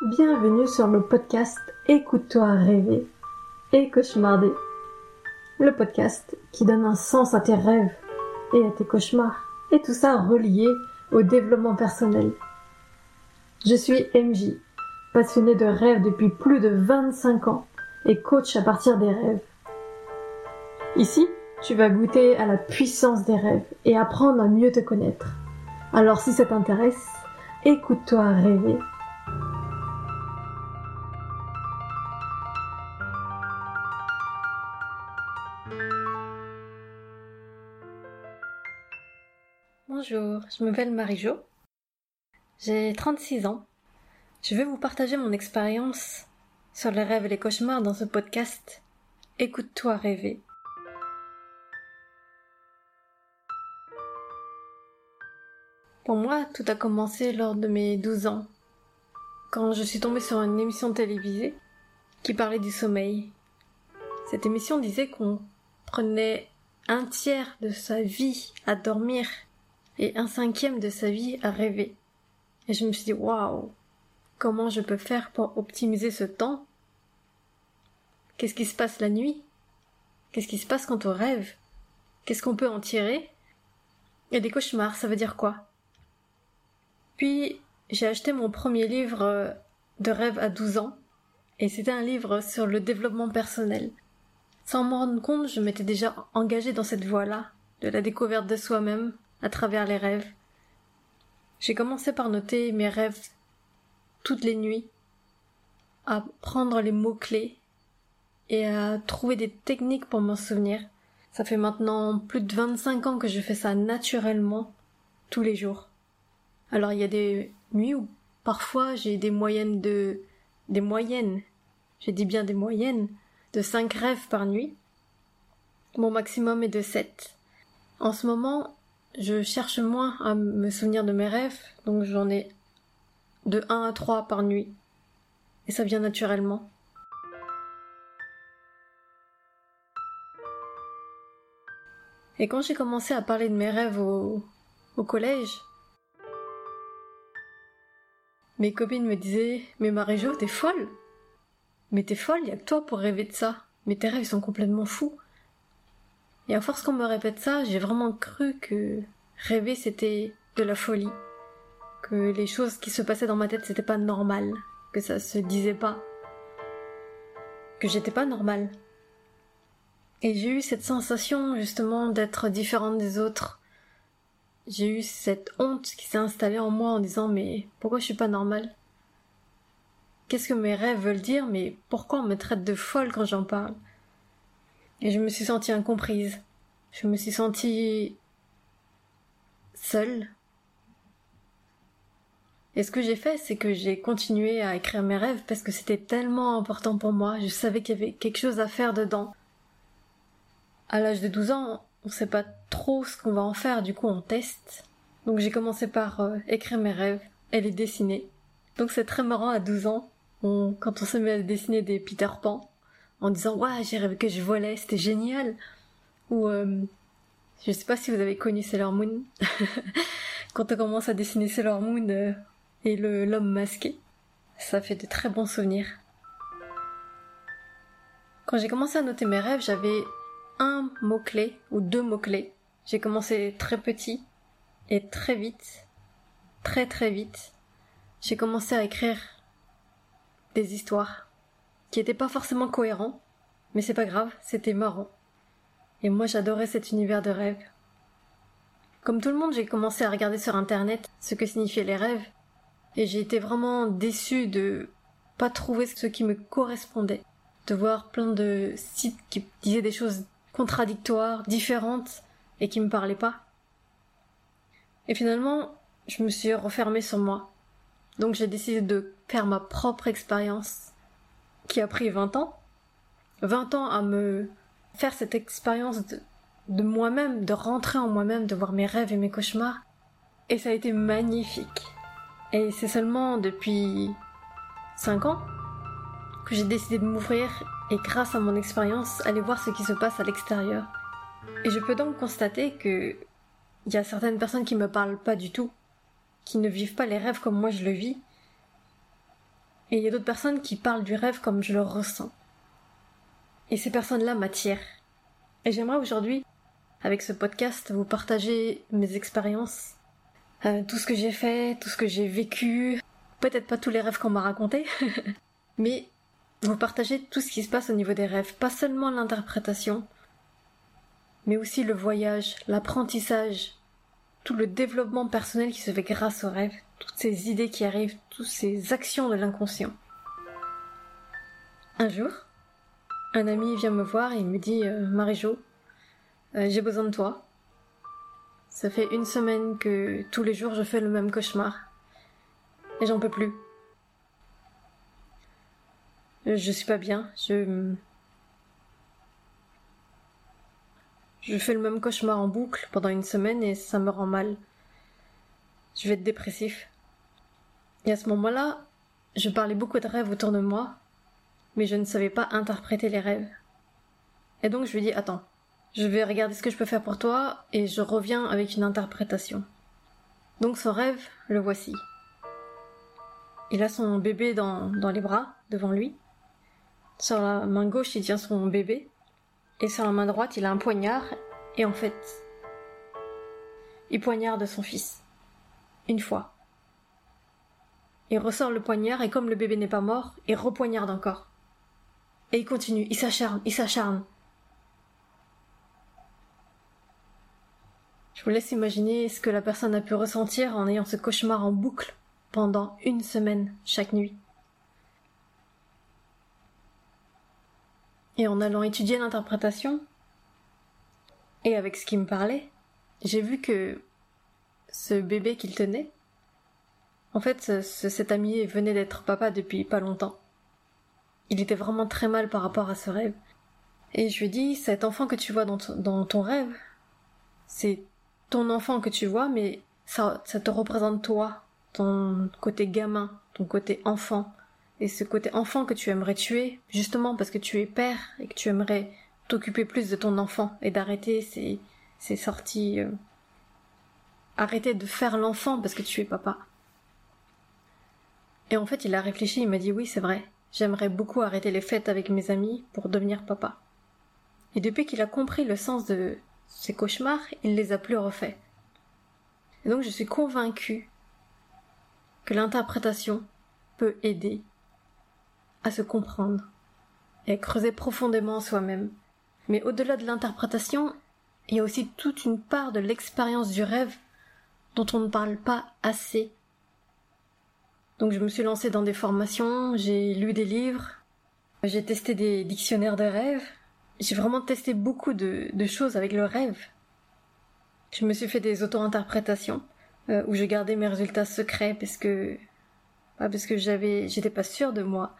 Bienvenue sur le podcast Écoute-toi rêver et cauchemarder. Le podcast qui donne un sens à tes rêves et à tes cauchemars. Et tout ça relié au développement personnel. Je suis MJ, passionnée de rêves depuis plus de 25 ans et coach à partir des rêves. Ici, tu vas goûter à la puissance des rêves et apprendre à mieux te connaître. Alors si ça t'intéresse, écoute-toi rêver. Bonjour, je m'appelle Marie-Jo. J'ai 36 ans. Je vais vous partager mon expérience sur les rêves et les cauchemars dans ce podcast. Écoute-toi rêver. Pour moi, tout a commencé lors de mes 12 ans, quand je suis tombée sur une émission télévisée qui parlait du sommeil. Cette émission disait qu'on prenait un tiers de sa vie à dormir et un cinquième de sa vie à rêver. Et je me suis dit, waouh, comment je peux faire pour optimiser ce temps? Qu'est-ce qui se passe la nuit? Qu'est-ce qui se passe quand on rêve? Qu'est-ce qu'on peut en tirer? Et des cauchemars, ça veut dire quoi? Puis, j'ai acheté mon premier livre euh, de rêve à 12 ans, et c'était un livre sur le développement personnel. Sans m'en rendre compte, je m'étais déjà engagée dans cette voie-là, de la découverte de soi-même, à travers les rêves. J'ai commencé par noter mes rêves toutes les nuits, à prendre les mots-clés et à trouver des techniques pour m'en souvenir. Ça fait maintenant plus de 25 ans que je fais ça naturellement, tous les jours. Alors il y a des nuits où parfois j'ai des moyennes de... des moyennes, j'ai dit bien des moyennes, de 5 rêves par nuit. Mon maximum est de 7. En ce moment, je cherche moins à me souvenir de mes rêves, donc j'en ai de 1 à 3 par nuit. Et ça vient naturellement. Et quand j'ai commencé à parler de mes rêves au, au collège, mes copines me disaient Mais Marie-Jo, t'es folle Mais t'es folle, y a que toi pour rêver de ça. Mais tes rêves sont complètement fous. Et à force qu'on me répète ça, j'ai vraiment cru que rêver c'était de la folie. Que les choses qui se passaient dans ma tête c'était pas normal. Que ça se disait pas. Que j'étais pas normale. Et j'ai eu cette sensation justement d'être différente des autres. J'ai eu cette honte qui s'est installée en moi en disant mais pourquoi je suis pas normale? Qu'est-ce que mes rêves veulent dire mais pourquoi on me traite de folle quand j'en parle? Et je me suis sentie incomprise. Je me suis sentie seule. Et ce que j'ai fait, c'est que j'ai continué à écrire mes rêves parce que c'était tellement important pour moi. Je savais qu'il y avait quelque chose à faire dedans à l'âge de 12 ans, on sait pas trop ce qu'on va en faire, du coup on teste. Donc j'ai commencé par euh, écrire mes rêves et les dessiner. Donc c'est très marrant à 12 ans, quand on se met à dessiner des Peter Pan, en disant ouais j'ai rêvé que je volais, c'était génial. Ou euh, je sais pas si vous avez connu Sailor Moon. quand on commence à dessiner Sailor Moon euh, et le l'homme masqué, ça fait de très bons souvenirs. Quand j'ai commencé à noter mes rêves, j'avais un mot-clé ou deux mots-clés. J'ai commencé très petit et très vite, très très vite, j'ai commencé à écrire des histoires qui étaient pas forcément cohérents, mais c'est pas grave, c'était marrant. Et moi j'adorais cet univers de rêves. Comme tout le monde, j'ai commencé à regarder sur internet ce que signifiaient les rêves, et j'ai été vraiment déçue de pas trouver ce qui me correspondait, de voir plein de sites qui disaient des choses contradictoires, différentes et qui me parlaient pas. Et finalement, je me suis refermée sur moi. Donc j'ai décidé de faire ma propre expérience qui a pris 20 ans. 20 ans à me faire cette expérience de, de moi-même, de rentrer en moi-même, de voir mes rêves et mes cauchemars. Et ça a été magnifique. Et c'est seulement depuis 5 ans j'ai décidé de m'ouvrir et grâce à mon expérience aller voir ce qui se passe à l'extérieur. Et je peux donc constater que il y a certaines personnes qui me parlent pas du tout, qui ne vivent pas les rêves comme moi je le vis. Et il y a d'autres personnes qui parlent du rêve comme je le ressens. Et ces personnes-là m'attirent. Et j'aimerais aujourd'hui, avec ce podcast, vous partager mes expériences, euh, tout ce que j'ai fait, tout ce que j'ai vécu, peut-être pas tous les rêves qu'on m'a racontés, mais vous partager tout ce qui se passe au niveau des rêves, pas seulement l'interprétation, mais aussi le voyage, l'apprentissage, tout le développement personnel qui se fait grâce aux rêves, toutes ces idées qui arrivent, toutes ces actions de l'inconscient. Un jour, un ami vient me voir et me dit euh, Marie-Jo, euh, j'ai besoin de toi. Ça fait une semaine que tous les jours je fais le même cauchemar. Et j'en peux plus. Je suis pas bien. Je. Je fais le même cauchemar en boucle pendant une semaine et ça me rend mal. Je vais être dépressif. Et à ce moment-là, je parlais beaucoup de rêves autour de moi, mais je ne savais pas interpréter les rêves. Et donc je lui dis attends, je vais regarder ce que je peux faire pour toi et je reviens avec une interprétation. Donc son rêve, le voici. Il a son bébé dans, dans les bras, devant lui. Sur la main gauche, il tient son bébé. Et sur la main droite, il a un poignard. Et en fait, il poignarde son fils. Une fois. Il ressort le poignard et comme le bébé n'est pas mort, il repoignarde encore. Et il continue, il s'acharne, il s'acharne. Je vous laisse imaginer ce que la personne a pu ressentir en ayant ce cauchemar en boucle pendant une semaine chaque nuit. Et en allant étudier l'interprétation, et avec ce qui me parlait, j'ai vu que ce bébé qu'il tenait, en fait, cet ami venait d'être papa depuis pas longtemps. Il était vraiment très mal par rapport à ce rêve. Et je lui ai dit, cet enfant que tu vois dans, dans ton rêve, c'est ton enfant que tu vois, mais ça, ça te représente toi, ton côté gamin, ton côté enfant, et ce côté enfant que tu aimerais tuer, justement parce que tu es père et que tu aimerais t'occuper plus de ton enfant et d'arrêter ces, ces sorties. Euh, arrêter de faire l'enfant parce que tu es papa. Et en fait, il a réfléchi, il m'a dit oui, c'est vrai, j'aimerais beaucoup arrêter les fêtes avec mes amis pour devenir papa. Et depuis qu'il a compris le sens de ces cauchemars, il ne les a plus refaits. Et donc je suis convaincue que l'interprétation peut aider à se comprendre et à creuser profondément soi-même. Mais au-delà de l'interprétation, il y a aussi toute une part de l'expérience du rêve dont on ne parle pas assez. Donc je me suis lancée dans des formations, j'ai lu des livres, j'ai testé des dictionnaires de rêves, j'ai vraiment testé beaucoup de, choses avec le rêve. Je me suis fait des auto-interprétations euh, où je gardais mes résultats secrets parce que parce que j'avais j'étais pas sûre de moi.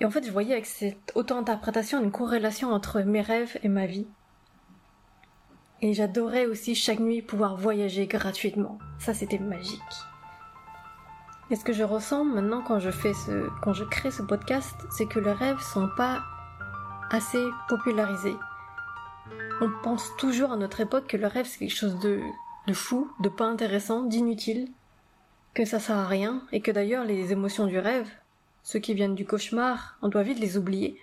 Et en fait, je voyais avec cette auto-interprétation une corrélation entre mes rêves et ma vie. Et j'adorais aussi chaque nuit pouvoir voyager gratuitement. Ça, c'était magique. Et ce que je ressens maintenant quand je fais ce, quand je crée ce podcast, c'est que les rêves sont pas assez popularisés. On pense toujours à notre époque que le rêve c'est quelque chose de, de fou, de pas intéressant, d'inutile, que ça sert à rien, et que d'ailleurs les émotions du rêve, ceux qui viennent du cauchemar, on doit vite les oublier.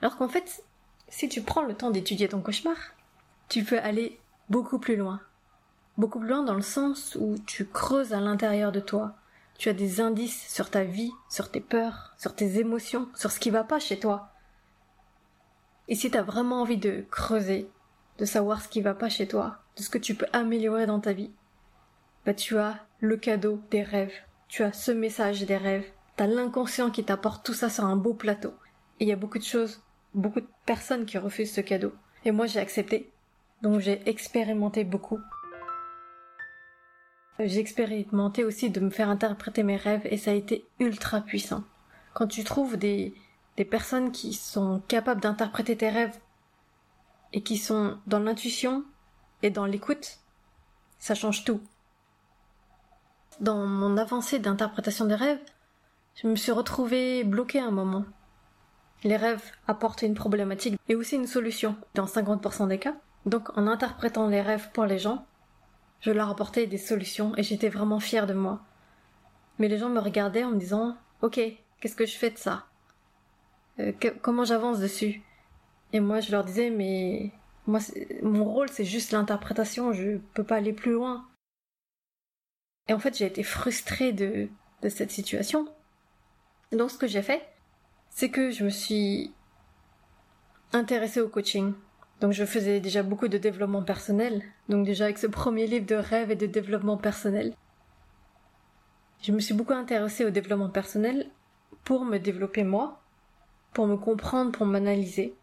Alors qu'en fait, si tu prends le temps d'étudier ton cauchemar, tu peux aller beaucoup plus loin. Beaucoup plus loin dans le sens où tu creuses à l'intérieur de toi. Tu as des indices sur ta vie, sur tes peurs, sur tes émotions, sur ce qui va pas chez toi. Et si tu as vraiment envie de creuser, de savoir ce qui va pas chez toi, de ce que tu peux améliorer dans ta vie, bah tu as le cadeau des rêves. Tu as ce message des rêves. T'as l'inconscient qui t'apporte tout ça sur un beau plateau. Et il y a beaucoup de choses, beaucoup de personnes qui refusent ce cadeau. Et moi j'ai accepté. Donc j'ai expérimenté beaucoup. J'ai expérimenté aussi de me faire interpréter mes rêves et ça a été ultra puissant. Quand tu trouves des, des personnes qui sont capables d'interpréter tes rêves et qui sont dans l'intuition et dans l'écoute, ça change tout. Dans mon avancée d'interprétation des rêves, je me suis retrouvée bloquée un moment. Les rêves apportent une problématique et aussi une solution dans 50% des cas. Donc en interprétant les rêves pour les gens, Je leur apportais des solutions et j'étais vraiment fière de moi. Mais les gens me regardaient en me disant Ok, qu'est-ce que je fais de ça? Euh, Comment j'avance dessus Et moi je leur disais Mais moi mon rôle c'est juste l'interprétation, je peux pas aller plus loin. Et en fait j'ai été frustrée de cette situation. Donc ce que j'ai fait, c'est que je me suis intéressée au coaching. Donc je faisais déjà beaucoup de développement personnel, donc déjà avec ce premier livre de rêve et de développement personnel. Je me suis beaucoup intéressée au développement personnel pour me développer moi, pour me comprendre, pour m'analyser.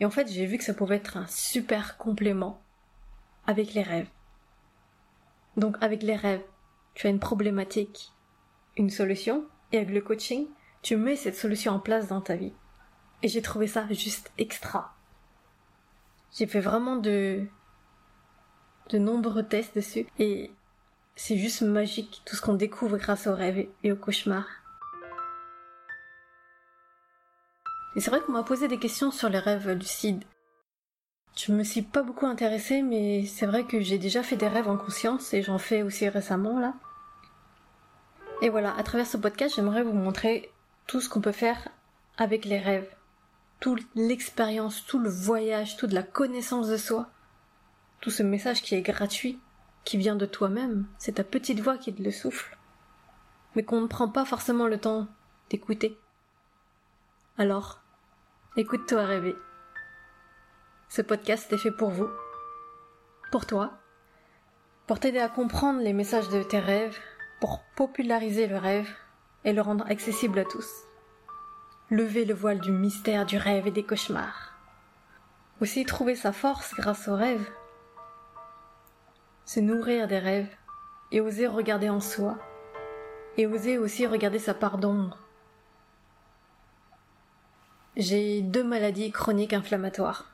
Et en fait, j'ai vu que ça pouvait être un super complément avec les rêves. Donc avec les rêves, tu as une problématique, une solution, et avec le coaching, tu mets cette solution en place dans ta vie. Et j'ai trouvé ça juste extra. J'ai fait vraiment de, de nombreux tests dessus et c'est juste magique tout ce qu'on découvre grâce aux rêves et aux cauchemars. Et c'est vrai qu'on m'a posé des questions sur les rêves lucides. Je me suis pas beaucoup intéressée, mais c'est vrai que j'ai déjà fait des rêves en conscience et j'en fais aussi récemment là. Et voilà, à travers ce podcast, j'aimerais vous montrer tout ce qu'on peut faire avec les rêves. Toute l'expérience, tout le voyage, toute la connaissance de soi, tout ce message qui est gratuit, qui vient de toi-même, c'est ta petite voix qui te le souffle, mais qu'on ne prend pas forcément le temps d'écouter. Alors, écoute-toi rêver. Ce podcast est fait pour vous, pour toi, pour t'aider à comprendre les messages de tes rêves, pour populariser le rêve et le rendre accessible à tous lever le voile du mystère du rêve et des cauchemars. Aussi trouver sa force grâce aux rêves. Se nourrir des rêves et oser regarder en soi. Et oser aussi regarder sa part d'ombre. J'ai deux maladies chroniques inflammatoires.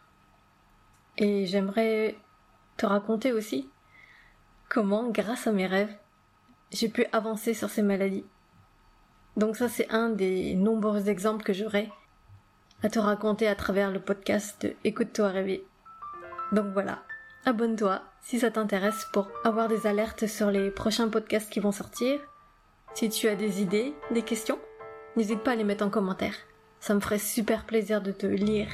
Et j'aimerais te raconter aussi comment, grâce à mes rêves, j'ai pu avancer sur ces maladies. Donc ça c'est un des nombreux exemples que j'aurai à te raconter à travers le podcast Écoute-toi rêver. Donc voilà, abonne-toi si ça t'intéresse pour avoir des alertes sur les prochains podcasts qui vont sortir. Si tu as des idées, des questions, n'hésite pas à les mettre en commentaire. Ça me ferait super plaisir de te lire